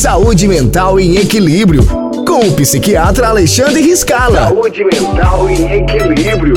Saúde Mental em Equilíbrio, com o psiquiatra Alexandre Riscala. Saúde Mental em Equilíbrio.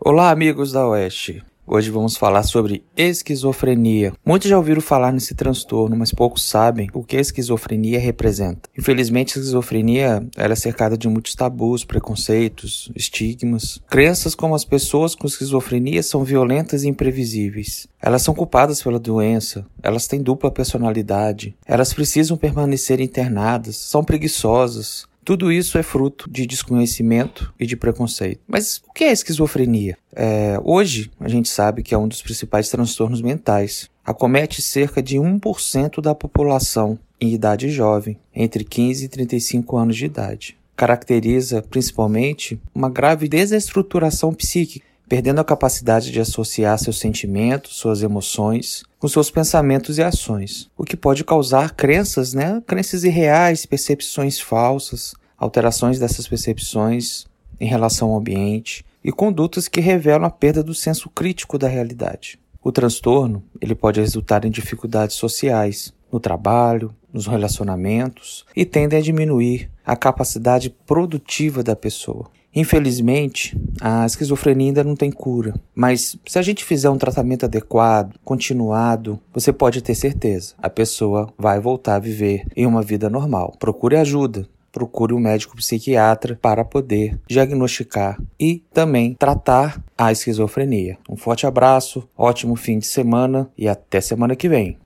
Olá, amigos da Oeste. Hoje vamos falar sobre esquizofrenia. Muitos já ouviram falar nesse transtorno, mas poucos sabem o que a esquizofrenia representa. Infelizmente, a esquizofrenia é cercada de muitos tabus, preconceitos, estigmas. Crenças como as pessoas com esquizofrenia são violentas e imprevisíveis. Elas são culpadas pela doença, elas têm dupla personalidade, elas precisam permanecer internadas, são preguiçosas, tudo isso é fruto de desconhecimento e de preconceito. Mas o que é esquizofrenia? É, hoje, a gente sabe que é um dos principais transtornos mentais. Acomete cerca de 1% da população em idade jovem, entre 15 e 35 anos de idade. Caracteriza principalmente uma grave desestruturação psíquica perdendo a capacidade de associar seus sentimentos, suas emoções com seus pensamentos e ações, o que pode causar crenças, né? Crenças irreais, percepções falsas, alterações dessas percepções em relação ao ambiente e condutas que revelam a perda do senso crítico da realidade. O transtorno, ele pode resultar em dificuldades sociais, no trabalho, nos relacionamentos e tende a diminuir a capacidade produtiva da pessoa. Infelizmente, a esquizofrenia ainda não tem cura, mas se a gente fizer um tratamento adequado, continuado, você pode ter certeza, a pessoa vai voltar a viver em uma vida normal. Procure ajuda, procure um médico psiquiatra para poder diagnosticar e também tratar a esquizofrenia. Um forte abraço, ótimo fim de semana e até semana que vem.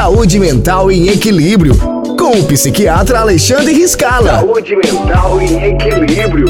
Saúde mental em equilíbrio com o psiquiatra Alexandre Riscala. Saúde Mental em Equilíbrio.